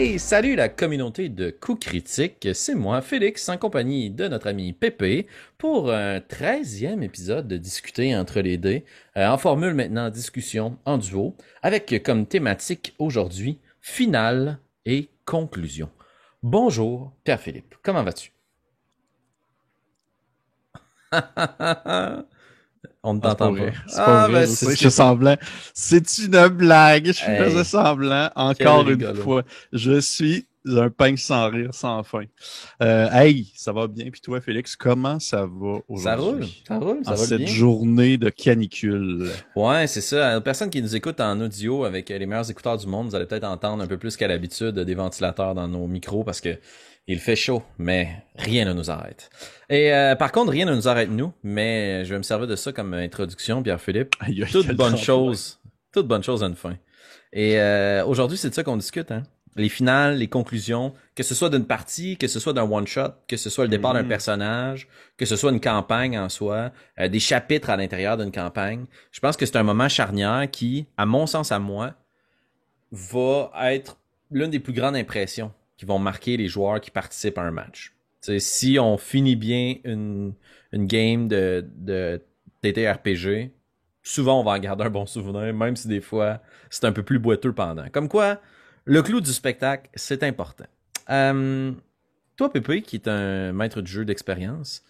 Salut la communauté de coups critiques, c'est moi Félix en compagnie de notre ami Pépé pour un 13e épisode de Discuter entre les dés, euh, en formule maintenant discussion en duo, avec comme thématique aujourd'hui finale et conclusion. Bonjour Pierre-Philippe, comment vas-tu? On ne t'entend pas. C'est pas vrai, ben, je semblant. C'est une blague. Je faisais semblant. Encore une rigolo. fois. Je suis un peigne sans rire, sans fin. Euh, hey, ça va bien. Puis toi, Félix, comment ça va aujourd'hui? Ça roule, ça roule, ça En roule cette bien. journée de canicule. Ouais, c'est ça. Aux personnes qui nous écoutent en audio avec les meilleurs écouteurs du monde, vous allez peut-être entendre un peu plus qu'à l'habitude des ventilateurs dans nos micros parce que il fait chaud, mais rien ne nous arrête. Et euh, par contre, rien ne nous arrête nous, mais je vais me servir de ça comme introduction, Pierre-Philippe. Toute bonne chose, toute bonne chose a une fin. Et euh, aujourd'hui, c'est de ça qu'on discute, hein? Les finales, les conclusions, que ce soit d'une partie, que ce soit d'un one-shot, que ce soit le départ d'un Mhm. personnage, que ce soit une campagne en soi, euh, des chapitres à l'intérieur d'une campagne. Je pense que c'est un moment charnière qui, à mon sens à moi, va être l'une des plus grandes impressions qui vont marquer les joueurs qui participent à un match. Si on finit bien une, une game de, de TTRPG, souvent on va en garder un bon souvenir, même si des fois c'est un peu plus boiteux pendant. Comme quoi, le clou du spectacle, c'est important. Euh, toi, Pépé, qui est un maître du jeu d'expérience,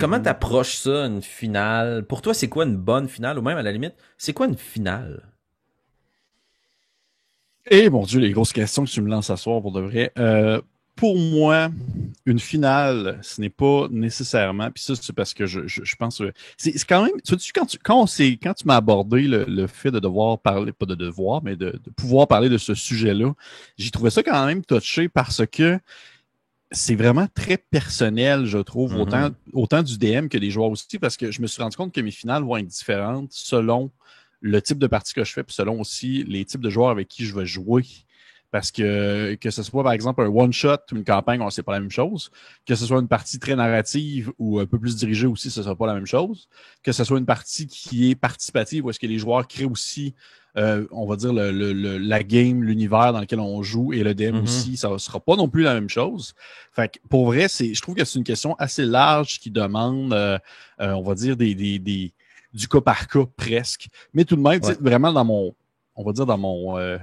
comment Mhm. t'approches ça, une finale? Pour toi, c'est quoi une bonne finale? Ou même, à la limite, c'est quoi une finale? Eh mon Dieu, les grosses questions que tu me lances à soir pour de vrai. Euh, pour moi, une finale, ce n'est pas nécessairement. Puis ça, c'est parce que je, je, je pense. que C'est quand même. Tu quand tu, quand, quand tu m'as abordé le, le fait de devoir parler, pas de devoir, mais de, de pouvoir parler de ce sujet-là, j'ai trouvé ça quand même touché parce que c'est vraiment très personnel, je trouve, Mhm. autant, autant du DM que des joueurs aussi, parce que je me suis rendu compte que mes finales vont être différentes selon le type de partie que je fais, puis selon aussi les types de joueurs avec qui je vais jouer. Parce que que ce soit par exemple un one-shot ou une campagne, on sait pas la même chose. Que ce soit une partie très narrative ou un peu plus dirigée aussi, ce sera pas la même chose. Que ce soit une partie qui est participative, où est-ce que les joueurs créent aussi, euh, on va dire, le, le- le- la game, l'univers dans lequel on joue et le DM Mhm. aussi, ça sera pas non plus la même chose. Fait que pour vrai, c'est, je trouve que c'est une question assez large qui demande, euh, euh, on va dire, des, des, des, du cas par cas presque. Mais tout de même, Ouais. vraiment dans mon, on va dire dans mon, euh,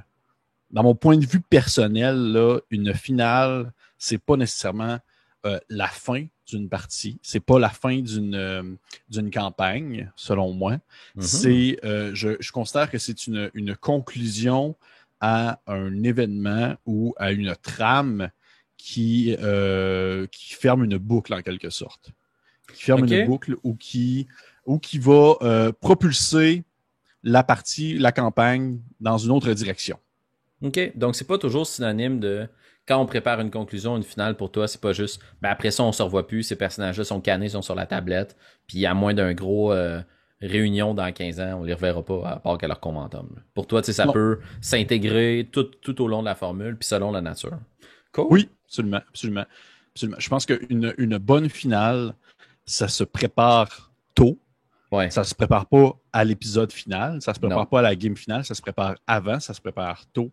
dans mon point de vue personnel, là, une finale, c'est pas nécessairement euh, la fin d'une partie, c'est pas la fin d'une euh, d'une campagne, selon moi. Mhm. C'est, euh, je, je considère que c'est une, une conclusion à un événement ou à une trame qui, euh, qui ferme une boucle en quelque sorte. Qui ferme une boucle ou qui, ou qui va euh, propulser la partie, la campagne dans une autre direction. OK? Donc, c'est pas toujours synonyme de quand on prépare une conclusion, une finale pour toi, c'est pas juste ben après ça, on se revoit plus, ces personnages-là sont cannés, sont sur la tablette, puis à moins d'un gros euh, réunion dans 15 ans, on les reverra pas à part qu'à leur conventum. Pour toi, tu sais, ça Non. peut s'intégrer tout, tout au long de la formule, puis selon la nature. Cool. Oui, absolument, absolument, absolument. Je pense qu'une une bonne finale, ça se prépare tôt. Ouais. Ça se prépare pas à l'épisode final, ça se prépare Non. pas à la game finale, ça se prépare avant, ça se prépare tôt.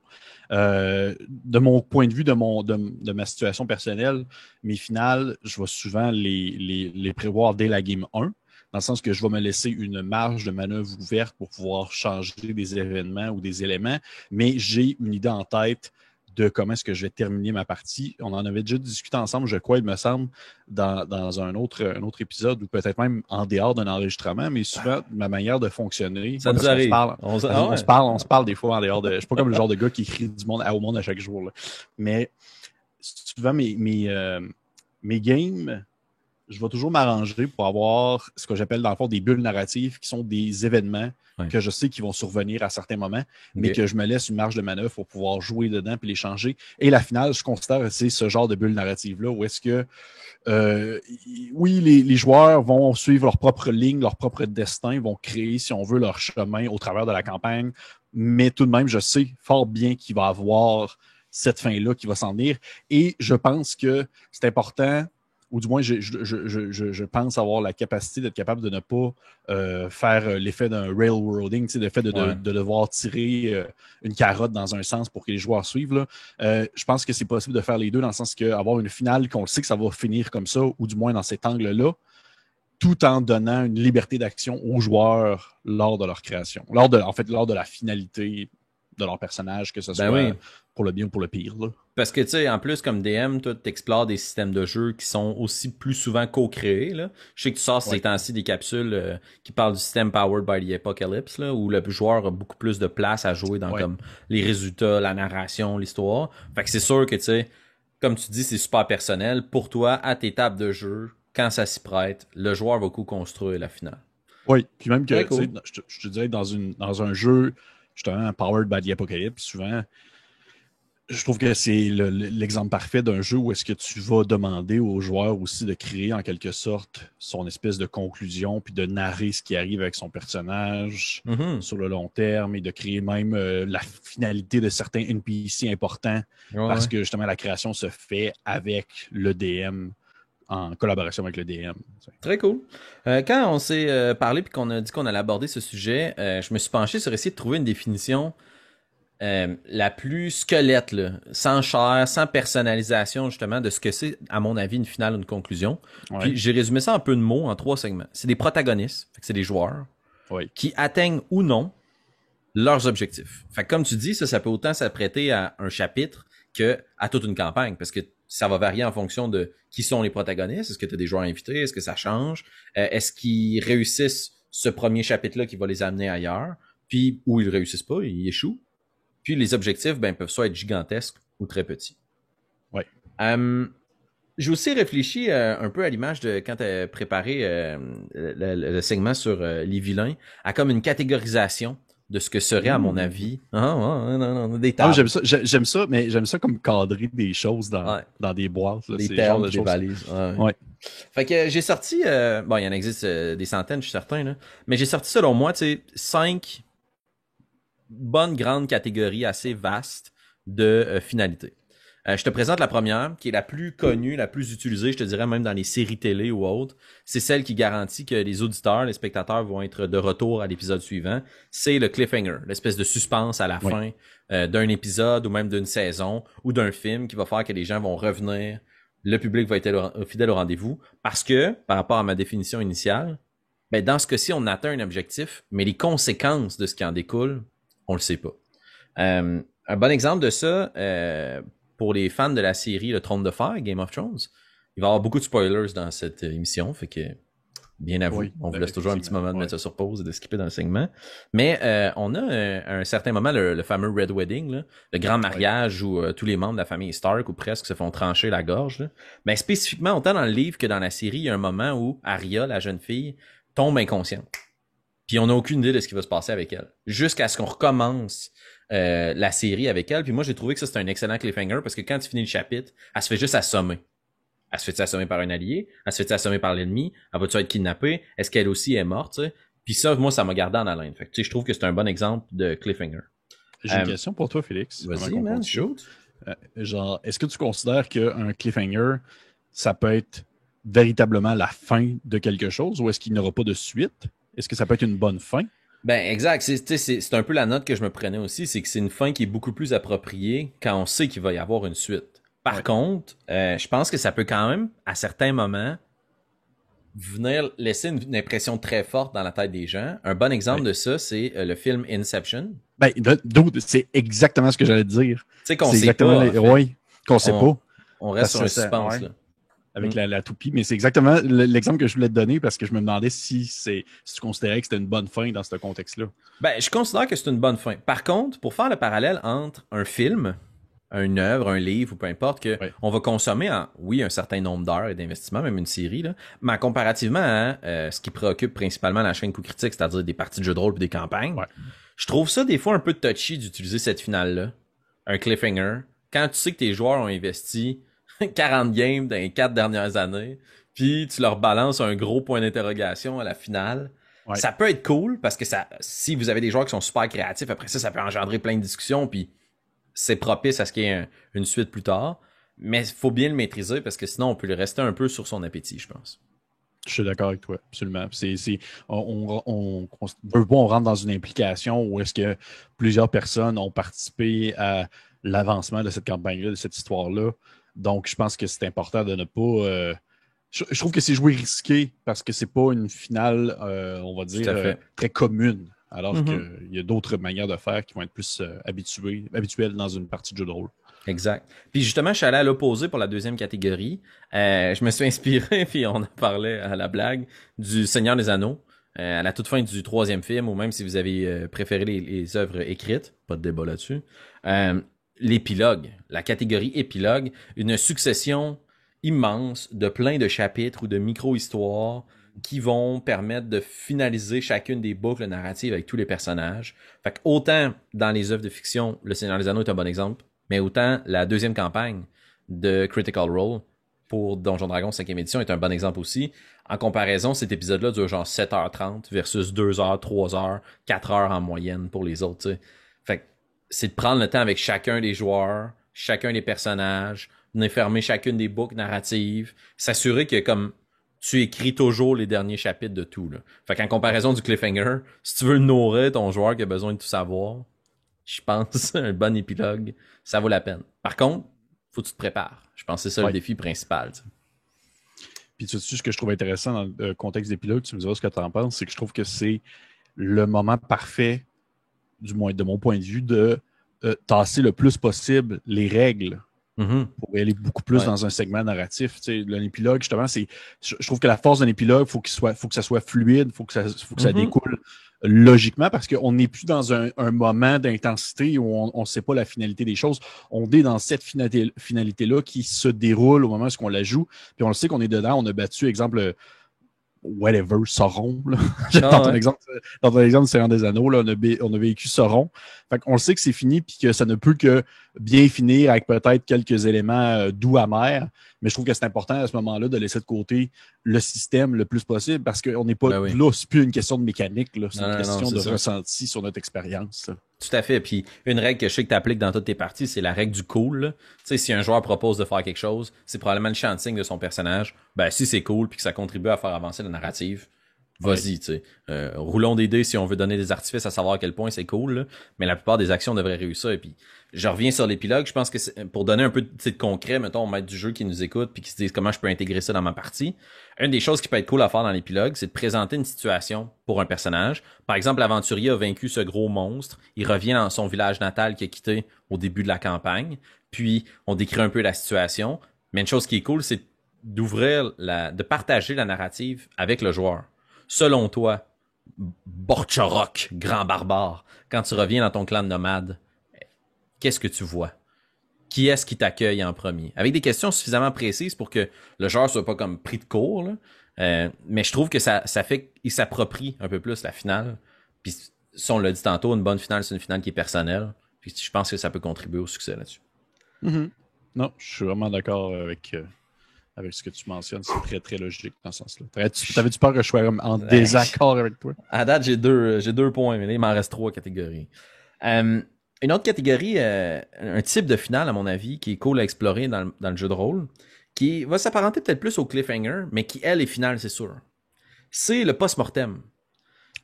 Euh, de mon point de vue, de, mon, de, de ma situation personnelle, mes finales, je vais souvent les, les, les prévoir dès la game 1, dans le sens que je vais me laisser une marge de manœuvre ouverte pour pouvoir changer des événements ou des éléments, mais j'ai une idée en tête de comment est-ce que je vais terminer ma partie. On en avait déjà discuté ensemble, je crois, il me semble, dans, dans un, autre, un autre épisode ou peut-être même en dehors d'un enregistrement, mais souvent, ma manière de fonctionner, Ça nous arrive. se parle, On, se- on, ah on ouais. se parle, on se parle des fois en dehors de. Je suis pas comme le genre de gars qui écrit du monde au monde à chaque jour. là. Mais souvent, mes, mes, euh, mes games, je vais toujours m'arranger pour avoir ce que j'appelle dans le fond des bulles narratives qui sont des événements Ouais. que je sais qui vont survenir à certains moments, mais que je me laisse une marge de manœuvre pour pouvoir jouer dedans puis les changer. Et la finale, je considère c'est ce genre de bulle narrative-là où est-ce que euh, oui, les, les joueurs vont suivre leur propre ligne, leur propre destin, vont créer, si on veut, leur chemin au travers de la campagne. Mais tout de même, je sais fort bien qu'il va y avoir cette fin-là qui va s'en venir. Et je pense que c'est important ou du moins, je, je, je, je pense avoir la capacité d'être capable de ne pas euh, faire euh, l'effet d'un railroading, l'effet de, de, de, devoir tirer euh, une carotte dans un sens pour que les joueurs suivent. Là. Euh, je pense que c'est possible de faire les deux dans le sens qu'avoir une finale qu'on sait que ça va finir comme ça, ou du moins dans cet angle-là, tout en donnant une liberté d'action aux joueurs lors de leur création, lors de, en fait, lors de la finalité de leur personnage, que ce ben soit pour le bien ou pour le pire. Parce que, tu sais, en plus, comme DM, tu explores des systèmes de jeu qui sont aussi plus souvent co-créés. Je sais que tu sors ces temps-ci des capsules euh, qui parlent du système Powered by the Apocalypse, là, où le joueur a beaucoup plus de place à jouer dans comme les résultats, la narration, l'histoire. Fait que c'est sûr que, tu sais, comme tu dis, c'est super personnel. Pour toi, à tes tables de jeu, quand ça s'y prête, le joueur va co-construire la finale. Oui, puis même que, je, te, je, dirais, dans, une, dans un jeu justement Powered by the Apocalypse, souvent, je trouve que c'est l'exemple parfait d'un jeu où est-ce que tu vas demander aux joueurs aussi de créer en quelque sorte son espèce de conclusion, puis de narrer ce qui arrive avec son personnage mm-hmm. sur le long terme et de créer même euh, la finalité de certains NPC importants parce que justement la création se fait avec le DM en collaboration avec le DM. Très cool. Euh, quand on s'est euh, parlé puis qu'on a dit qu'on allait aborder ce sujet, euh, je me suis penché sur essayer de trouver une définition la plus squelette, sans chair, sans personnalisation justement de ce que c'est, à mon avis, une finale, une conclusion. Puis j'ai résumé ça en peu de mots en trois segments. C'est des protagonistes, c'est des joueurs qui atteignent ou non leurs objectifs. Fait comme tu dis, ça, ça peut autant s'apprêter à un chapitre que à toute une campagne, parce que ça va varier en fonction de qui sont les protagonistes. Est-ce que tu as des joueurs invités? Est-ce que ça change? Euh, est-ce qu'ils réussissent ce premier chapitre-là qui va les amener ailleurs? Puis, ou ils réussissent pas, ils échouent. Puis, les objectifs, ben, peuvent soit être gigantesques ou très petits. Ouais. Hum, j'ai aussi réfléchi euh, un peu à l'image de quand tu as préparé euh, le, segment sur les vilains, à comme une catégorisation de ce que serait, à mon mmh. avis. Ah, des ah, j'aime ça, j'aime ça, mais j'aime ça comme cadrer des choses dans, dans des boîtes. des termes, des valises. Ouais. Fait que j'ai sorti, euh, bon, il y en existe euh, des centaines, je suis certain, là, mais j'ai sorti selon moi, tu sais, cinq bonnes grandes catégories assez vastes de euh, finalités. Euh, je te présente la première, qui est la plus connue, la plus utilisée, je te dirais même dans les séries télé ou autres. C'est celle qui garantit que les auditeurs, les spectateurs vont être de retour à l'épisode suivant. C'est le cliffhanger, l'espèce de suspense à la fin euh, d'un épisode ou même d'une saison ou d'un film qui va faire que les gens vont revenir. Le public va être fidèle au rendez-vous parce que, par rapport à ma définition initiale, ben dans ce cas-ci, on atteint un objectif, mais les conséquences de ce qui en découle, on le sait pas. Euh, un bon exemple de ça, euh, pour les fans de la série Le Trône de Fer, Game of Thrones, il va y avoir beaucoup de spoilers dans cette émission, fait que bien à vous. on vous laisse toujours un petit moment de mettre ça sur pause et de skipper dans le segment. Mais euh, on a un, un, certain moment le, fameux Red Wedding, le grand mariage où euh, tous les membres de la famille Stark ou presque se font trancher la gorge. Mais ben, spécifiquement, autant dans le livre que dans la série, il y a un moment où Arya, la jeune fille, tombe inconsciente. Puis on n'a aucune idée de ce qui va se passer avec elle. Jusqu'à ce qu'on recommence euh, la série avec elle. Puis moi, j'ai trouvé que ça, c'était un excellent cliffhanger parce que quand tu finis le chapitre, elle se fait juste assommer. Elle se fait assommer par un allié? Elle se fait assommer par l'ennemi? Elle va-tu être kidnappée? Est-ce qu'elle aussi est morte? Puis ça, moi, ça m'a gardé en haleine. Fait que, je trouve que c'est un bon exemple de cliffhanger. J'ai une euh, question pour toi, Félix. Vas-y, man, euh, genre, est-ce que tu considères qu'un cliffhanger, ça peut être véritablement la fin de quelque chose ou est-ce qu'il n'y aura pas de suite? Est-ce que ça peut être une bonne fin? Ben exact, c'est un peu la note que je me prenais aussi, c'est que c'est une fin qui est beaucoup plus appropriée quand on sait qu'il va y avoir une suite. Par contre, euh, je pense que ça peut quand même, à certains moments, venir laisser une, impression très forte dans la tête des gens. Un bon exemple de ça, c'est euh, le film Inception. Ben, c'est exactement ce que j'allais dire. Tu sais qu'on sait pas. Oui, qu'on sait pas. On reste sur un suspense, là avec mm. la, toupie. Mais c'est exactement l'exemple que je voulais te donner parce que je me demandais si, si tu considérais que c'était une bonne fin dans ce contexte-là. Ben, je considère que c'est une bonne fin. Par contre, pour faire le parallèle entre un film, une œuvre, un livre ou peu importe, que on va consommer en, oui, un certain nombre d'heures et d'investissement, même une série, là, mais comparativement à euh, ce qui préoccupe principalement la chaîne coup critique, c'est-à-dire des parties de jeux de rôle et des campagnes, je trouve ça des fois un peu touchy d'utiliser cette finale-là, un cliffhanger, quand tu sais que tes joueurs ont investi 40 games dans les quatre dernières années, puis tu leur balances un gros point d'interrogation à la finale. Ça peut être cool parce que ça, si vous avez des joueurs qui sont super créatifs, après ça, ça peut engendrer plein de discussions, puis c'est propice à ce qu'il y ait une suite plus tard. mais il faut bien le maîtriser parce que sinon on peut le rester un peu sur son appétit, je pense. Je suis d'accord avec toi, absolument. C'est, on, on, on, rentre dans une implication où est-ce que plusieurs personnes ont participé à l'avancement de cette campagne-là, de cette histoire-là. Donc, je pense que c'est important de ne pas. Euh, je, trouve que c'est jouer risqué parce que c'est pas une finale, euh, on va dire, euh, très commune. Alors mm-hmm. qu'il y a d'autres manières de faire qui vont être plus habituées, habituelles dans une partie de jeu de rôle. Exact. Puis justement, je suis allé à l'opposé pour la deuxième catégorie. Euh, je me suis inspiré, puis on a parlé à la blague, du Seigneur des Anneaux. Euh, à la toute fin du troisième film, ou même si vous avez préféré les, œuvres écrites, pas de débat là-dessus. L'épilogue, la catégorie épilogue, une succession immense de plein de chapitres ou de micro-histoires qui vont permettre de finaliser chacune des boucles narratives avec tous les personnages. Fait autant dans les œuvres de fiction, Le Seigneur des Anneaux est un bon exemple, mais autant la deuxième campagne de Critical Role pour Donjon Dragon 5e édition est un bon exemple aussi. En comparaison, cet épisode-là dure genre 7h30 versus 2h, 3h, 4h en moyenne pour les autres. C'est de prendre le temps avec chacun des joueurs, chacun des personnages, de fermer chacune des boucles narratives, s'assurer que comme tu écris toujours les derniers chapitres de tout. Là. Fait qu'en comparaison du cliffhanger, si tu veux nourrir ton joueur qui a besoin de tout savoir, je pense un bon épilogue, ça vaut la peine. Par contre, faut que tu te prépares. Je pense que c'est ça le défi principal. Puis tu sais, ce que je trouve intéressant dans le contexte d'épilogue, tu me diras ce que tu en penses, c'est que je trouve que c'est le moment parfait, du moins de mon point de vue, de euh, tasser le plus possible les règles mm-hmm. pour aller beaucoup plus dans un segment narratif. Tu sais, épilogue, justement, c'est. Je, trouve que la force d'un épilogue, il faut qu'il soit, faut que ça soit fluide, faut que ça, faut que ça mm-hmm. découle logiquement parce qu'on n'est plus dans un, moment d'intensité où on ne sait pas la finalité des choses. On est dans cette finalité-là qui se déroule au moment où on la joue. Puis on le sait qu'on est dedans. On a battu, exemple, whatever, Sauron. Ah, dans, ton exemple, dans ton exemple Seigneur des Anneaux, là, on, a, on a vécu Sauron. Fait on le sait que c'est fini puis que ça ne peut que bien finir avec peut-être quelques éléments euh, doux amers. Mais je trouve que c'est important à ce moment-là de laisser de côté le système le plus possible parce qu'on n'est pas ben là, c'est plus une question de mécanique, c'est une question de ressenti sur notre expérience. Tout à fait. Puis une règle que je sais que tu appliques dans toutes tes parties, c'est la règle du cool. Tu sais, si un joueur propose de faire quelque chose, c'est probablement le signe de son personnage. Ben si c'est cool puis que ça contribue à faire avancer la narrative, vas-y, tu sais. Euh, roulons des dés si on veut donner des artifices à savoir à quel point c'est cool, mais la plupart des actions devraient réussir. Et puis, je reviens sur l'épilogue, je pense que pour donner un peu de, concret, mettons, maître du jeu qui nous écoute puis qui se disent comment je peux intégrer ça dans ma partie. Une des choses qui peut être cool à faire dans l'épilogue, c'est de présenter une situation pour un personnage. Par exemple, l'aventurier a vaincu ce gros monstre, il revient dans son village natal qu'il a quitté au début de la campagne, puis on décrit un peu la situation. Mais une chose qui est cool, c'est d'ouvrir la, de partager la narrative avec le joueur selon toi, Borchorok, grand barbare, quand tu reviens dans ton clan de nomades, qu'est-ce que tu vois? Qui est-ce qui t'accueille en premier? Avec des questions suffisamment précises pour que le joueur soit pas comme pris de court, euh, mais je trouve que ça, ça fait qu'il s'approprie un peu plus la finale. Puis, si on l'a dit tantôt, une bonne finale, c'est une finale qui est personnelle. Puis, je pense que ça peut contribuer au succès là-dessus. Mm-hmm. Non, je suis vraiment d'accord avec, euh, avec ce que tu mentionnes. C'est très, très logique dans ce sens-là. T'avais-tu peur que je sois en désaccord avec toi? À date, j'ai deux, j'ai deux points, mais il m'en reste trois catégories. Euh, une autre catégorie, euh, un type de finale, à mon avis, qui est cool à explorer dans, le jeu de rôle, qui va s'apparenter peut-être plus au cliffhanger, mais qui, elle, est finale, c'est sûr. C'est le post-mortem.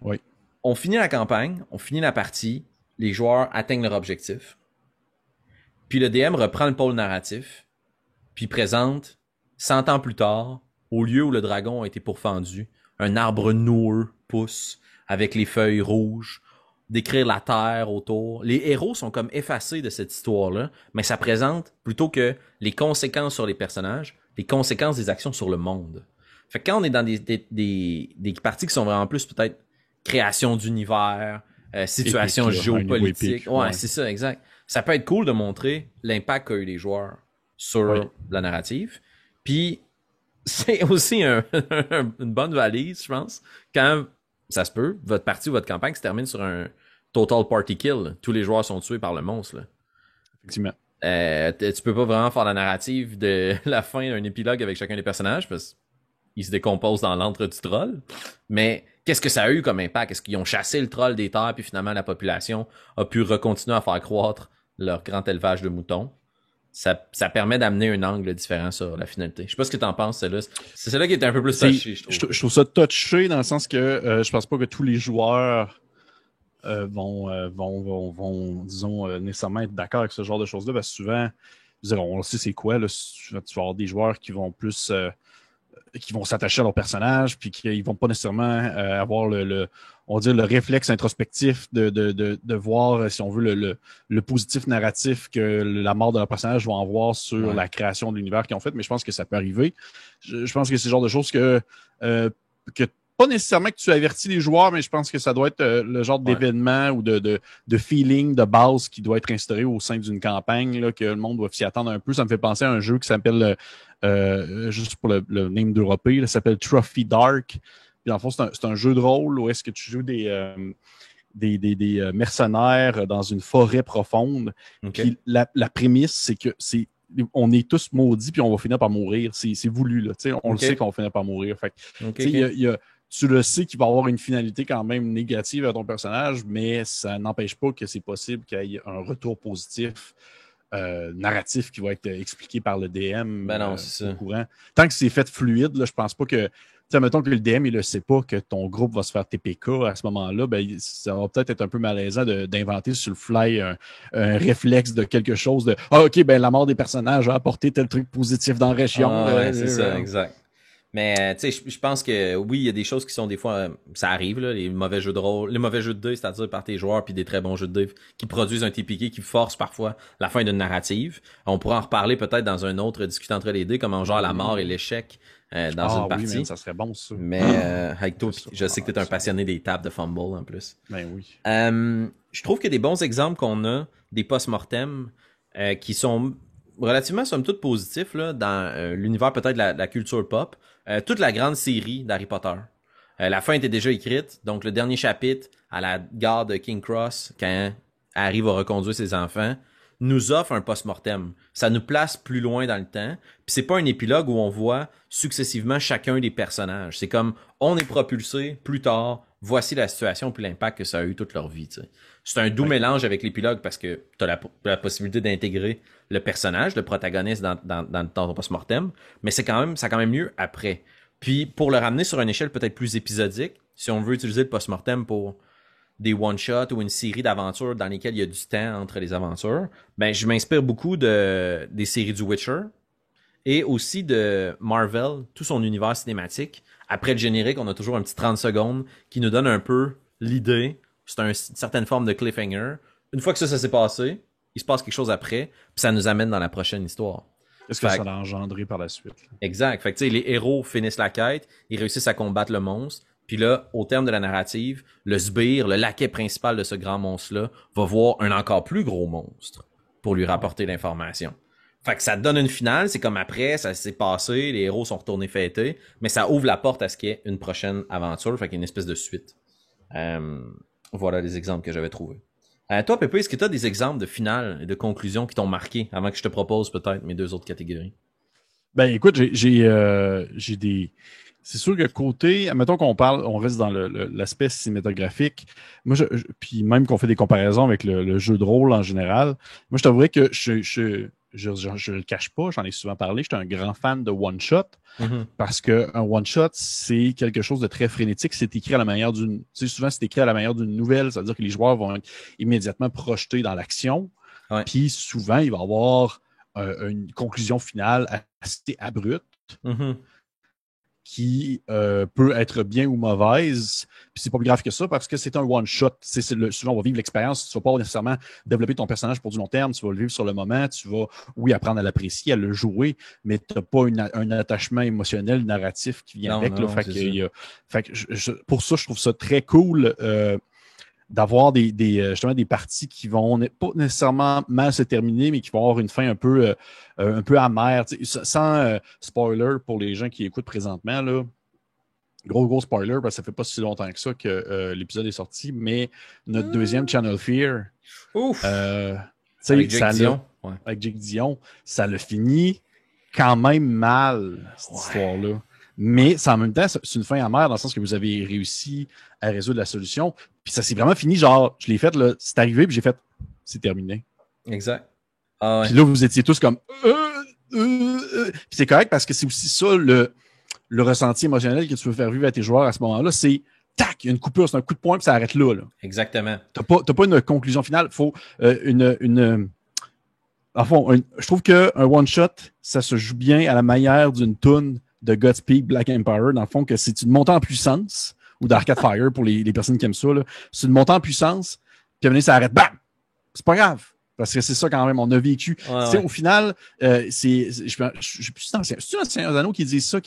Oui. On finit la campagne, on finit la partie, les joueurs atteignent leur objectif. Puis le DM reprend le pôle narratif, puis présente Cent ans plus tard, au lieu où le dragon a été pourfendu, un arbre noueux pousse avec les feuilles rouges, décrire la terre autour. Les héros sont comme effacés de cette histoire-là, mais ça présente plutôt que les conséquences sur les personnages, les conséquences des actions sur le monde. Fait que quand on est dans des, des, des, parties qui sont vraiment plus peut-être création d'univers, euh, situation géopolitique. ouais, c'est ça, exact. Ça peut être cool de montrer l'impact qu'a eu les joueurs sur la narrative. Puis c'est aussi une bonne valise, je pense, quand ça se peut, votre partie ou votre campagne se termine sur un total party kill. Tous les joueurs sont tués par le monstre. Là. Effectivement. Euh, tu peux pas vraiment faire la narrative de la fin d'un épilogue avec chacun des personnages parce qu'ils se décomposent dans l'antre du troll. Mais qu'est-ce que ça a eu comme impact? Est-ce qu'ils ont chassé le troll des terres puis finalement la population a pu recontinuer à faire croître leur grand élevage de moutons? Ça, ça permet d'amener un angle différent sur la finalité. Je sais pas ce que t'en penses, celle-là. C'est celle-là qui est un peu plus touché, je trouve. Je, trouve ça touché dans le sens que euh, je pense pas que tous les joueurs euh, vont, euh, vont, vont, vont, disons, nécessairement être d'accord avec ce genre de choses-là, parce que souvent, on sait c'est quoi, là, tu vas avoir des joueurs qui vont plus qui vont s'attacher à leur personnage, puis qu'ils vont pas nécessairement euh, avoir le, on va dire, le réflexe introspectif de, de, de, de voir, si on veut, le, le, le, positif narratif que la mort de leur personnage va avoir sur la création de l'univers qu'ils ont fait, mais je pense que ça peut arriver. Je, pense que c'est le genre de choses que, euh, que pas nécessairement que tu avertis les joueurs, mais je pense que ça doit être euh, le genre d'événement ou de, de, de, feeling de base qui doit être instauré au sein d'une campagne, là, que le monde doit s'y attendre un peu. Ça me fait penser à un jeu qui s'appelle euh, juste pour le, le name d'Europe, il s'appelle Trophy Dark. Puis en fond, c'est un, un, jeu de rôle où est-ce que tu joues des, euh, des, des, des, euh, mercenaires dans une forêt profonde. Puis la, la prémisse, c'est que c'est on est tous maudits puis on va finir par mourir. C'est voulu. Là, on le sait qu'on va finir par mourir. Fait, y a, y a, tu le sais qu'il va avoir une finalité quand même négative à ton personnage, mais ça n'empêche pas que c'est possible qu'il y ait un retour positif euh, narratif qui va être expliqué par le DM ben non, euh, au courant. Tant que c'est fait fluide, là, je pense pas que. Mettons que le DM, il ne sait pas que ton groupe va se faire TPK à ce moment-là, ben, ça va peut-être être un peu malaisant d'inventer sur le fly un, réflexe de quelque chose de Ah, OK, ben la mort des personnages a apporté tel truc positif dans la région. Ah, c'est ça, exact. Mais tu sais, je pense que oui, il y a des choses qui sont des fois, euh, ça arrive là, les mauvais jeux de rôle, les mauvais jeux de dés, c'est-à-dire par tes joueurs, puis des très bons jeux de dés qui produisent un TPK qui force parfois la fin d'une narrative. On pourra en reparler peut-être dans un autre discutant entre les dés, comment genre la mort et l'échec euh, dans ah une partie. Oui, ça serait bon ça. Mais euh, avec toi, je sais que tu es un passionné des tables de fumble en plus. Ben oui. je trouve que des bons exemples qu'on a des post-mortem qui sont relativement somme toute positifs là, dans l'univers peut-être de la culture pop. Euh, toute la grande série d'Harry Potter. Euh, la fin était déjà écrite, donc le dernier chapitre à la gare de King Cross, quand Harry va reconduire ses enfants, nous offre un post-mortem. Ça nous place plus loin dans le temps. Puis c'est pas un épilogue où on voit successivement chacun des personnages. C'est comme on est propulsé plus tard, voici la situation puis l'impact que ça a eu toute leur vie. C'est un doux mélange avec l'épilogue parce que tu as la, possibilité d'intégrer le personnage, le protagoniste dans, dans, dans ton post-mortem, mais c'est quand même, ça a quand même lieu après. Puis pour le ramener sur une échelle peut-être plus épisodique, si on veut utiliser le post-mortem pour des one-shots ou une série d'aventures dans lesquelles il y a du temps entre les aventures, ben je m'inspire beaucoup de des séries du Witcher et aussi de Marvel, tout son univers cinématique. Après le générique, on a toujours un petit 30 secondes qui nous donne un peu l'idée. C'est une certaine forme de cliffhanger. Une fois que ça, ça s'est passé, il se passe quelque chose après, puis ça nous amène dans la prochaine histoire. Est-ce que ça l'a engendré par la suite? Exact. Fait que, les héros finissent la quête, ils réussissent à combattre le monstre, puis là, au terme de la narrative, le sbire, le laquais principal de ce grand monstre-là, va voir un encore plus gros monstre pour lui rapporter l'information. Fait que ça donne une finale, c'est comme après, ça s'est passé, les héros sont retournés fêter, mais ça ouvre la porte à ce qu'il y ait une prochaine aventure, fait qu'il y a une espèce de suite. Euh, voilà les exemples que j'avais trouvés. Euh, toi, Pépé, est-ce que tu as des exemples de finales et de conclusions qui t'ont marqué avant que je te propose peut-être mes deux autres catégories? Ben écoute, j'ai euh, des. C'est sûr que côté, admettons qu'on parle, on reste dans l'aspect cinématographique. Moi, je, puis même qu'on fait des comparaisons avec le, jeu de rôle en général, moi je t'avouerais que je, je je ne le cache pas, j'en ai souvent parlé, je suis un grand fan de One Shot mm-hmm. parce qu'un One Shot, c'est quelque chose de très frénétique. C'est écrit à la manière d'une. Tu sais, souvent, c'est écrit à la manière d'une nouvelle, c'est-à-dire que les joueurs vont être immédiatement projetés dans l'action. Puis souvent, il va y avoir euh, une conclusion finale assez abrupte. Mm-hmm qui euh, peut être bien ou mauvaise. Puis c'est pas plus grave que ça parce que c'est un one shot. C'est, souvent on va vivre l'expérience. Tu vas pas nécessairement développer ton personnage pour du long terme. Tu vas le vivre sur le moment. Tu vas oui apprendre à l'apprécier, à le jouer, mais tu n'as pas un attachement émotionnel, narratif qui vient avec. fait pour ça, je trouve ça très cool. Euh, d'avoir des, des, euh, justement des parties qui vont pas nécessairement mal se terminer, mais qui vont avoir une fin un peu, euh, euh, un peu amère. Sans spoiler pour les gens qui écoutent présentement, là, gros, gros spoiler, parce que ça fait pas si longtemps que ça que l'épisode est sorti, mais notre deuxième Channel Fear, Ouf. avec Jake Dion. Avec Jake Dion, ça le finit quand même mal, cette histoire-là. Mais en même temps, c'est une fin amère dans le sens que vous avez réussi à résoudre la solution. Puis ça s'est vraiment fini, genre, je l'ai fait, là, c'est arrivé, puis j'ai fait, c'est terminé. Exact. Ah ouais. Puis là, vous étiez tous comme. Euh, euh, euh. Puis c'est correct parce que c'est aussi ça le, le ressenti émotionnel que tu veux faire vivre à tes joueurs à ce moment-là. C'est tac, il y a une coupure, c'est un coup de poing, puis ça arrête là. là. Exactement. T'as pas, t'as pas une conclusion finale. Faut euh, une. une en fond, un- je trouve qu'un one-shot, ça se joue bien à la manière d'une tune de Godspeed Black Empire. Dans le fond, que c'est une montée en puissance, ou d'Arcade Fire pour les, les personnes qui aiment ça. là. C'est une montée en puissance, puis à un moment donné, ça arrête. Bam! C'est pas grave. Parce que c'est ça quand même, on a vécu. Ouais, Tu sais, ouais. au final, euh, c'est. c'est- Je je- je sais plus si c'est dans- c'est-tu dans Seigneur des Anneaux qui dit ça,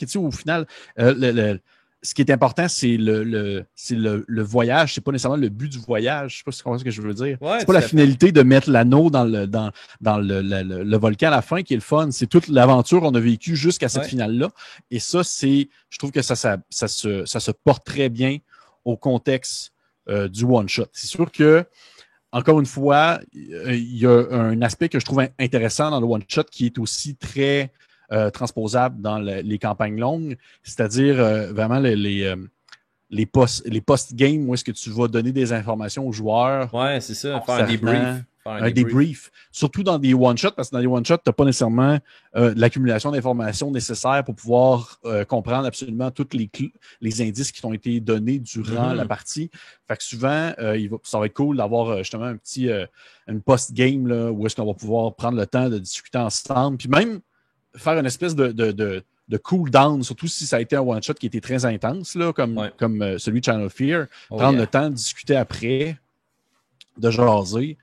ce qui est important, c'est le, le, c'est le, le voyage, c'est pas nécessairement le but du voyage. Je sais pas si tu comprends ce que je veux dire. Ouais, c'est pas la fait. finalité de mettre l'anneau dans le, dans, dans le, le, le- le volcan à la fin qui est le fun. C'est toute l'aventure qu'on a vécue jusqu'à cette Ouais. finale-là. Et ça, c'est. Je trouve que ça, ça, ça, se, ça se porte très bien au contexte euh, du one-shot. C'est sûr que encore une fois, il y a un aspect que je trouve in- intéressant dans le one-shot qui est aussi très euh, transposable dans le- les campagnes longues, c'est-à-dire euh, vraiment les, les, euh, les post- les post-game où est-ce que tu vas donner des informations aux joueurs, Ouais, c'est ça. Faire un débrief. Faire un débrief, surtout dans des one-shots, parce que dans les one-shots, tu n'as pas nécessairement euh, l'accumulation d'informations nécessaires pour pouvoir euh, comprendre absolument tous les, les indices qui t'ont été donnés durant Mhm. la partie. Fait que souvent, euh, il va, ça va être cool d'avoir justement un petit une post-game où est-ce qu'on va pouvoir prendre le temps de discuter ensemble, puis même faire une espèce de, de, de, de cool down, surtout si ça a été un one-shot qui était très intense, là, comme, Ouais. comme euh, celui de Channel Fear Oh, prendre yeah. le temps de discuter après, de jaser,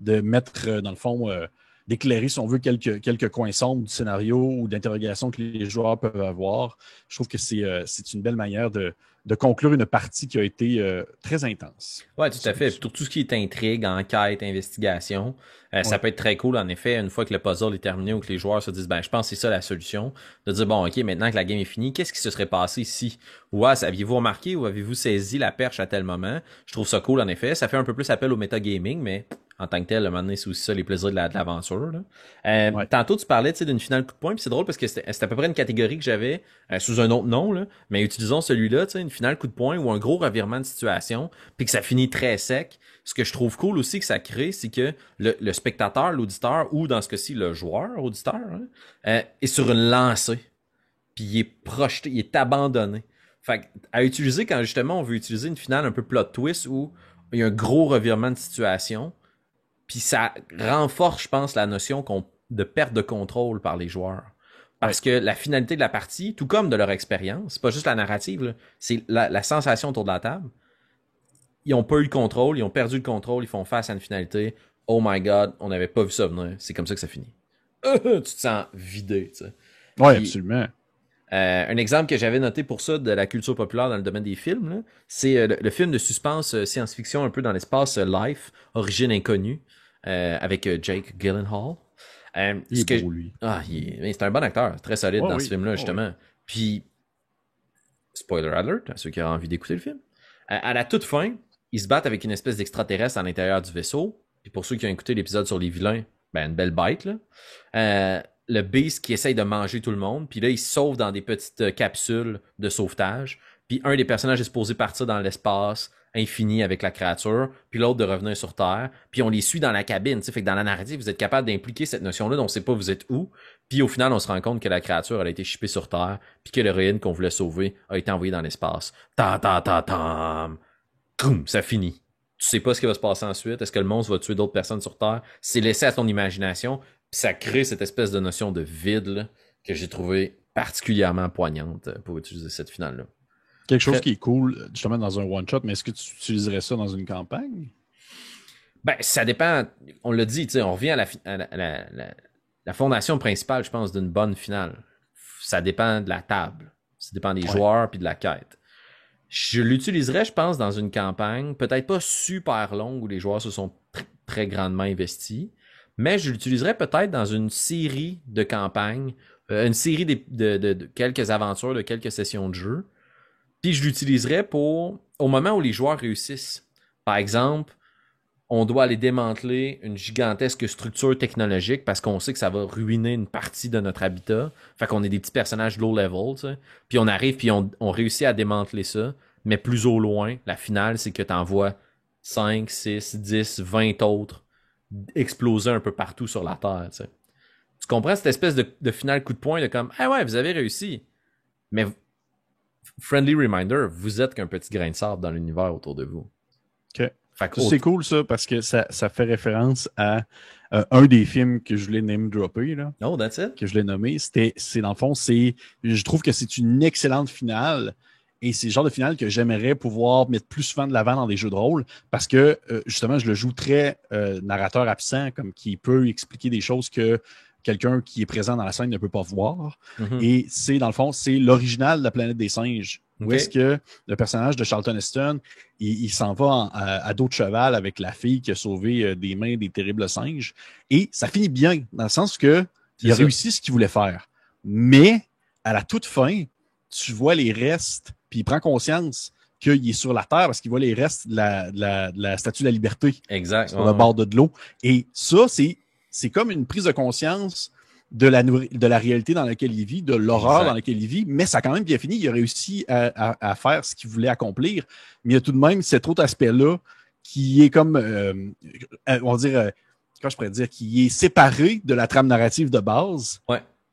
de mettre, euh, dans le fond, euh, d'éclairer, si on veut, quelques, quelques coins sombres du scénario ou d'interrogation que les joueurs peuvent avoir. Je trouve que c'est euh, c'est une belle manière de, de conclure une partie qui a été euh, très intense. Ouais, tout à fait. Pour tout ce qui est intrigue, enquête, investigation, euh, ça peut être très cool, en effet, une fois que le puzzle est terminé ou que les joueurs se disent, ben, je pense que c'est ça la solution, de dire, bon, ok, maintenant que la game est finie, qu'est-ce qui se serait passé ici? Ou ah, aviez-vous remarqué ou avez-vous saisi la perche à tel moment? Je trouve ça cool, en effet. Ça fait un peu plus appel au metagaming, mais en tant que tel, à un moment donné, c'est aussi ça les plaisirs de la- de l'aventure. là. Euh, Ouais. Tantôt, tu parlais tu sais, d'une finale coup de poing, puis c'est drôle parce que c'était c'était à peu près une catégorie que j'avais euh, sous un autre nom, là, mais utilisons celui-là, tu sais, une finale coup de poing ou un gros revirement de situation, puis que ça finit très sec. Ce que je trouve cool aussi que ça crée, c'est que le, le spectateur, l'auditeur, ou dans ce cas-ci, le joueur, auditeur, hein, euh, est sur une lancée. Puis il est projeté, il est abandonné. Fait que, à utiliser quand justement on veut utiliser une finale un peu plot twist où il y a un gros revirement de situation, puis ça renforce, je pense, la notion de perte de contrôle par les joueurs. Parce que la finalité de la partie, tout comme de leur expérience, c'est pas juste la narrative, c'est la, la sensation autour de la table. Ils ont pas eu le contrôle, ils ont perdu le contrôle, ils font face à une finalité. Oh my god, on n'avait pas vu ça venir. C'est comme ça que ça finit. tu te sens vidé, tu sais. Oui, absolument. Euh, un exemple que j'avais noté pour ça de la culture populaire dans le domaine des films, c'est euh, le, le film de suspense euh, science-fiction un peu dans l'espace euh, Life, Origine inconnue, avec Jake Gyllenhaal. Il que- lui. ah, il c'est un bon acteur, très solide Ouais, dans oui. ce film-là, Ouais, justement. Puis, spoiler alert, à ceux qui auront envie d'écouter le film. À, la toute fin, ils se battent avec une espèce d'extraterrestre à l'intérieur du vaisseau. Puis pour ceux qui ont écouté l'épisode sur les vilains, ben une belle bête, là. Le Beast qui essaye de manger tout le monde. Puis là, il sauve dans des petites euh, capsules de sauvetage. Puis un des personnages est supposé partir dans l'espace infini avec la créature, puis l'autre de revenir sur Terre. Puis on les suit dans la cabine. tu sais. Fait que dans la narrative, vous êtes capable d'impliquer cette notion-là dont on sait pas vous êtes où. Puis au final, on se rend compte que la créature elle a été chippée sur Terre, puis que l'héroïne qu'on voulait sauver a été envoyée dans l'espace. Ta ta ta tam. Coum, ça finit. Tu sais pas ce qui va se passer ensuite. Est-ce que le monstre va tuer d'autres personnes sur Terre? C'est laissé à ton imagination. Puis ça crée cette espèce de notion de vide là, que j'ai trouvé particulièrement poignante euh, pour utiliser cette finale-là. Quelque chose qui est cool, justement, dans un one-shot, mais est-ce que tu utiliserais ça dans une campagne? Ben, ça dépend. On l'a dit, on revient à la, à la, à la- la- la fondation principale, je pense, d'une bonne finale. Ça dépend de la table. Ça dépend des Ouais. joueurs puis de la quête. Je l'utiliserais, je pense, dans une campagne, peut-être pas super longue où les joueurs se sont tr- très grandement investis, mais je l'utiliserais peut-être dans une série de campagnes, euh, une série de, quelques aventures, de quelques sessions de jeu. Puis je l'utiliserais pour au moment où les joueurs réussissent. Par exemple, on doit aller démanteler une gigantesque structure technologique parce qu'on sait que ça va ruiner une partie de notre habitat. Fait qu'on est des petits personnages low level, tu. Puis on arrive puis on, on réussit à démanteler ça, mais plus au loin, la finale, c'est que t'envoies 5, 6, 10, 20 autres exploser un peu partout sur la Terre. Tu, comprends cette espèce de, de final coup de poing de comme Ah ouais, vous avez réussi. Mais friendly reminder, vous êtes qu'un petit grain de sable dans l'univers autour de vous. OK. C'est cool ça parce que ça, ça fait référence à euh, un des films que je voulais name dropper là. Oh, that's it? Que je l'ai nommé. C'était, c'est dans le fond, c'est, je trouve que c'est une excellente finale. Et c'est le genre de finale que j'aimerais pouvoir mettre plus souvent de l'avant dans des jeux de rôle parce que euh, justement, je le joue très euh, narrateur absent, comme qui peut expliquer des choses que quelqu'un qui est présent dans la scène ne peut pas voir. Mm-hmm. Et c'est, dans le fond, c'est l'original de la planète des singes. Où est-ce que le personnage de Charlton Heston, il, s'en va à, d'autres dos cheval avec la fille qui a sauvé euh, des mains des terribles singes. Et ça finit bien, dans le sens que il a réussi ce qu'il voulait faire. Mais, à la toute fin, tu vois les restes, puis il prend conscience qu'il est sur la terre parce qu'il voit les restes de la, statue de la liberté. Exact. Sur le bord de l'eau. Et ça, c'est, c'est comme une prise de conscience de la, de la réalité dans laquelle il vit, de l'horreur dans laquelle il vit, mais ça a quand même bien fini. Il a réussi à, faire ce qu'il voulait accomplir, mais il y a tout de même cet autre aspect-là qui est comme, euh, euh, on va dire, euh, comment je pourrais dire, qui est séparé de la trame narrative de base,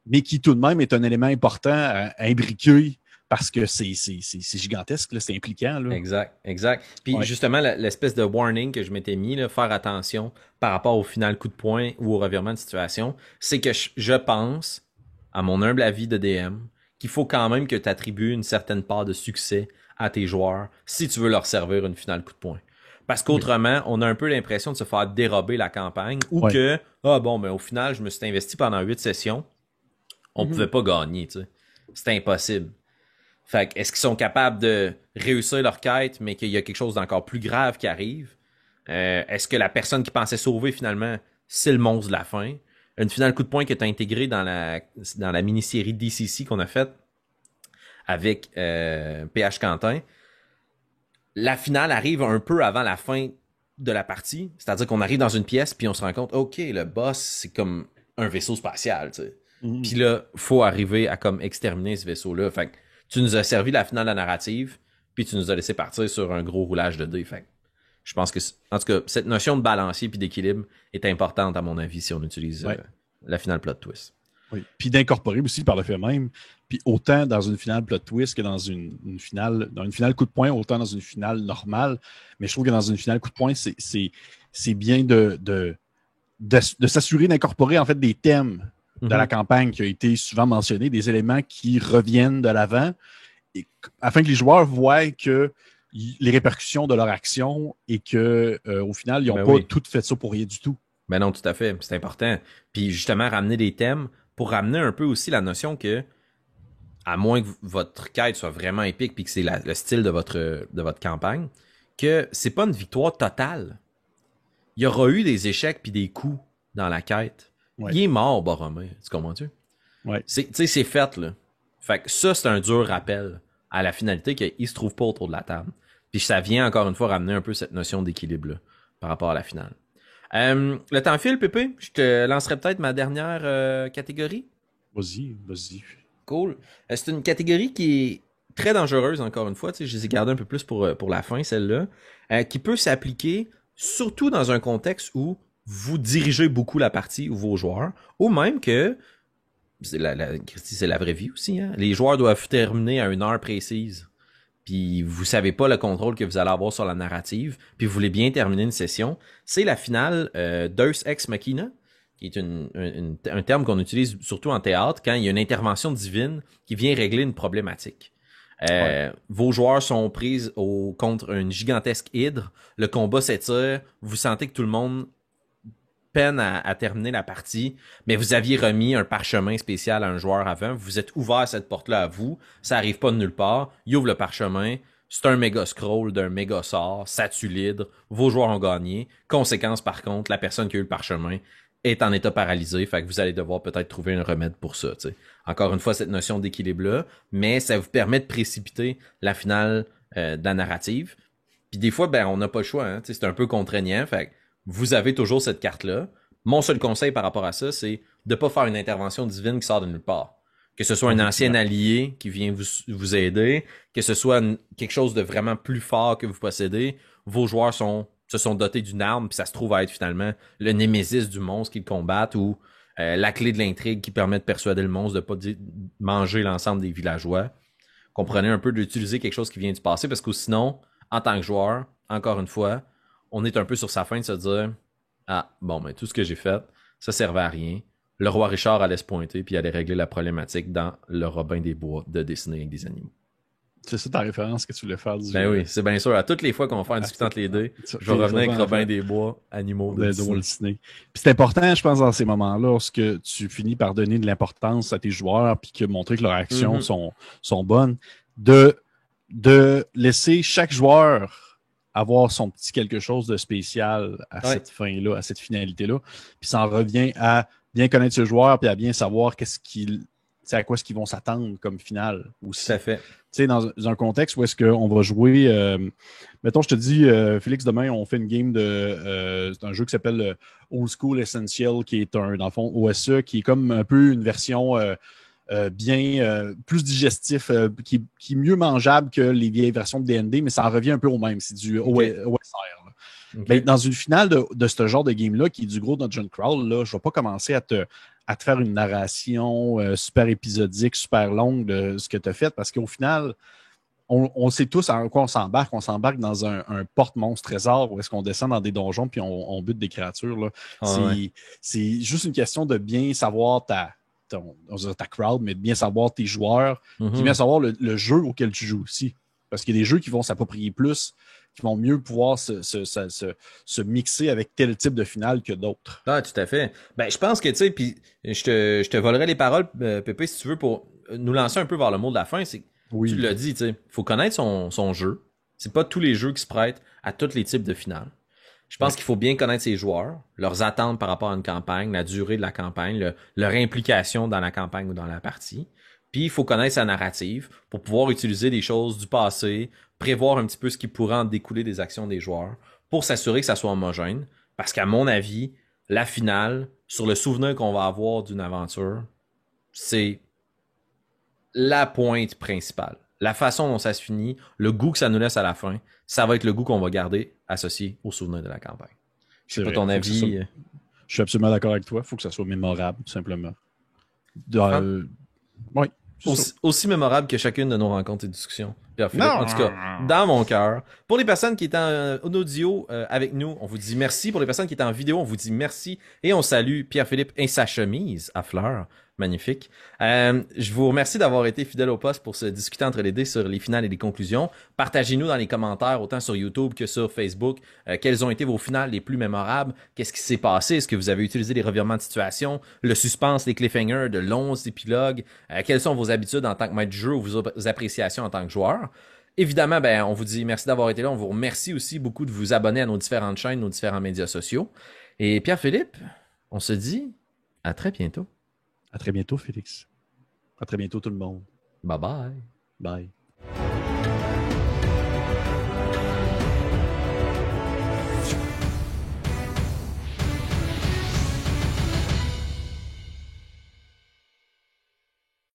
mais qui tout de même est un élément important à, imbriquer parce que c'est gigantesque, c'est impliquant. Là. Exact, exact. Puis justement, l'espèce de warning que je m'étais mis, là, faire attention par rapport au final coup de poing ou au revirement de situation, c'est que je, pense, à mon humble avis de DM, qu'il faut quand même que tu attribues une certaine part de succès à tes joueurs si tu veux leur servir une finale coup de poing. Parce qu'autrement, on a un peu l'impression de se faire dérober la campagne ou que, ah bon, mais au final, je me suis investi pendant huit sessions, on ne mm-hmm. pouvait pas gagner, tu sais. C'était impossible. Fait est-ce qu'ils sont capables de réussir leur quête, mais qu'il y a quelque chose d'encore plus grave qui arrive? Euh, est-ce que la personne qui pensait sauver finalement, c'est le monstre de la fin? Une finale coup de poing qui est intégrée dans la, dans la mini-série DCC qu'on a faite avec euh, PH Quentin. La finale arrive un peu avant la fin de la partie. C'est-à-dire qu'on arrive dans une pièce, puis on se rend compte, OK, le boss, c'est comme un vaisseau spatial. Tu sais. Mm-hmm. Puis là, faut arriver à comme exterminer ce vaisseau-là. Fait tu nous as servi la finale de la narrative, puis tu nous as laissé partir sur un gros roulage de dés. Fait je pense que, en tout cas, cette notion de balancier puis d'équilibre est importante, à mon avis, si on utilise euh, la finale plot twist. Oui. Puis d'incorporer aussi par le fait même, puis autant dans une finale plot twist que dans une, finale, dans une finale coup de poing, autant dans une finale normale. Mais je trouve que dans une finale coup de poing, c'est bien de, de, de s'assurer d'incorporer en fait des thèmes de la mhm. campagne qui a été souvent mentionné, des éléments qui reviennent de l'avant, afin que les joueurs voient que les répercussions de leur action et que euh, au final, ils n'ont ben pas tout fait ça pour rien du tout. Ben non, tout à fait. C'est important. Puis justement, ramener des thèmes pour ramener un peu aussi la notion que, à moins que votre quête soit vraiment épique puis que c'est le style de votre, de votre campagne, que c'est pas une victoire totale. Il y aura eu des échecs puis des coups dans la quête. Il est mort, Boromir. Tu comprends-tu? Ouais. Tu sais, c'est fait, là. Fait que ça, c'est un dur rappel à la finalité qu'il se trouve pas autour de la table. Puis ça vient encore une fois ramener un peu cette notion d'équilibre par rapport à la finale. Euh, le temps file, Pépé. Je te lancerai peut-être ma dernière euh, catégorie. Vas-y, vas-y. Cool. Euh, c'est une catégorie qui est très dangereuse, encore une fois. Je les ai gardées un peu plus pour, pour la fin, celle-là. qui peut s'appliquer surtout dans un contexte où vous dirigez beaucoup la partie ou vos joueurs, ou même que c'est la, c'est la vraie vie aussi. Hein? Les joueurs doivent terminer à une heure précise. Puis vous savez pas le contrôle que vous allez avoir sur la narrative, puis vous voulez bien terminer une session. C'est la finale euh, Deus Ex Machina, qui est un terme qu'on utilise surtout en théâtre quand il y a une intervention divine qui vient régler une problématique. Euh, vos joueurs sont pris au, contre une gigantesque hydre. Le combat s'étire. Vous sentez que tout le monde peine à, terminer la partie, mais vous aviez remis un parchemin spécial à un joueur avant, vous êtes ouvert cette porte-là à vous, ça arrive pas de nulle part, il ouvre le parchemin, c'est un méga scroll d'un méga sort, ça tue l'hydre, vos joueurs ont gagné. Conséquence par contre, la personne qui a eu le parchemin est en état paralysé, fait que vous allez devoir peut-être trouver un remède pour ça. Encore une fois, cette notion d'équilibre-là, mais ça vous permet de précipiter la finale euh, de la narrative. Puis des fois, ben on n'a pas le choix, hein, c'est un peu contraignant, fait vous avez toujours cette carte-là. Mon seul conseil par rapport à ça, c'est de ne pas faire une intervention divine qui sort de nulle part. Que ce soit un ancien allié qui vient vous, vous aider, que ce soit quelque chose de vraiment plus fort que vous possédez, vos joueurs sont se sont dotés d'une arme, puis ça se trouve à être finalement le némésis du monstre qu'ils combattent ou euh, la clé de l'intrigue qui permet de persuader le monstre de pas manger l'ensemble des villageois. Comprenez un peu d'utiliser quelque chose qui vient du passé parce que sinon, en tant que joueur, encore une fois, on est un peu sur sa fin de se dire Ah, bon, mais tout ce que j'ai fait, ça servait à rien. Le roi Richard allait se pointer puis allait régler la problématique dans le Robin des Bois de dessiner avec des animaux. C'est ça ta référence que tu voulais faire du Ben oui, c'est bien sûr. À toutes les fois qu'on va faire un discutant entre les deux, je vais revenir avec Robin des Bois, animaux de Disney. c'est important, je pense, dans ces moments-là, lorsque tu finis par donner de l'importance à tes joueurs puis que montrer que leurs actions mm-hmm. sont, sont bonnes, de, de laisser chaque joueur avoir son petit quelque chose de spécial à cette fin-là, à cette finalité-là. Puis ça en revient à bien connaître ce joueur puis à bien savoir qu'est-ce qu'il c'est à quoi est-ce qu'ils vont s'attendre comme finale aussi. Tout fait. Tu sais, dans, un contexte où est-ce qu'on va jouer, euh, mettons, je te dis, euh, Félix, demain, on fait une game de, euh, c'est un jeu qui s'appelle Old School Essential, qui est un, dans le fond, OSE, qui est comme un peu une version bien plus digestif, qui, qui, est mieux mangeable que les vieilles versions de DND, mais ça en revient un peu au même. C'est du OSR. Ben, dans une finale de, de ce genre de game-là, qui est du gros Dungeon Crawl, là, je ne vais pas commencer à te, à te faire une narration euh, super épisodique, super longue de ce que tu as fait, parce qu'au final, on, sait tous en quoi on s'embarque. On s'embarque dans un, porte-monstre trésor où est-ce qu'on descend dans des donjons puis on, bute des créatures. Ah, c'est juste une question de bien savoir ta, ta crowd, mais de bien savoir tes joueurs, mm bien savoir le, jeu auquel tu joues aussi. Parce qu'il y a des jeux qui vont s'approprier plus qui vont mieux pouvoir se, se, se, se, mixer avec tel type de finale que d'autres. Ah, tout à fait. Ben, je pense que, tu sais, puis je te, je te volerai les paroles, euh, Pépé, si tu veux, pour nous lancer un peu vers le mot de la fin. C'est, oui. Tu l'as dit, tu sais, faut connaître son, son jeu. C'est pas tous les jeux qui se prêtent à tous les types de finales. Je pense qu'il faut bien connaître ses joueurs, leurs attentes par rapport à une campagne, la durée de la campagne, leur implication dans la campagne ou dans la partie. Puis il faut connaître sa narrative pour pouvoir utiliser des choses du passé, prévoir un petit peu ce qui pourrait en découler des actions des joueurs pour s'assurer que ça soit homogène. Parce qu'à mon avis, la finale, sur le souvenir qu'on va avoir d'une aventure, c'est la pointe principale. La façon dont ça se finit, le goût que ça nous laisse à la fin, ça va être le goût qu'on va garder associé au souvenir de la campagne. Je sais pas ton avis. Euh, Je suis absolument d'accord avec toi. Il faut que ça soit mémorable, tout simplement. Euh, oui. Aussi, mémorable que chacune de nos rencontres et discussions. En tout cas, dans mon cœur. Pour les personnes qui étaient en, audio euh, avec nous, on vous dit merci. Pour les personnes qui étaient en vidéo, on vous dit merci. Et on salue Pierre-Philippe et sa chemise à fleurs. Magnifique. Euh, je vous remercie d'avoir été fidèle au poste pour se discuter entre les deux sur les finales et les conclusions. Partagez-nous dans les commentaires, autant sur YouTube que sur Facebook, euh, quelles ont été vos finales les plus mémorables. Qu'est-ce qui s'est passé? Est-ce que vous avez utilisé les revirements de situation, le suspense, les cliffhangers de longs épilogues? Euh, quelles sont vos habitudes en tant que maître du jeu ou vos appréciations en tant que joueur? Évidemment, ben, on vous dit merci d'avoir été là. On vous remercie aussi beaucoup de vous abonner à nos différentes chaînes, nos différents médias sociaux. Et Pierre-Philippe, on se dit à très bientôt. À très bientôt, Félix. À très bientôt, tout le monde. Bye bye. Bye.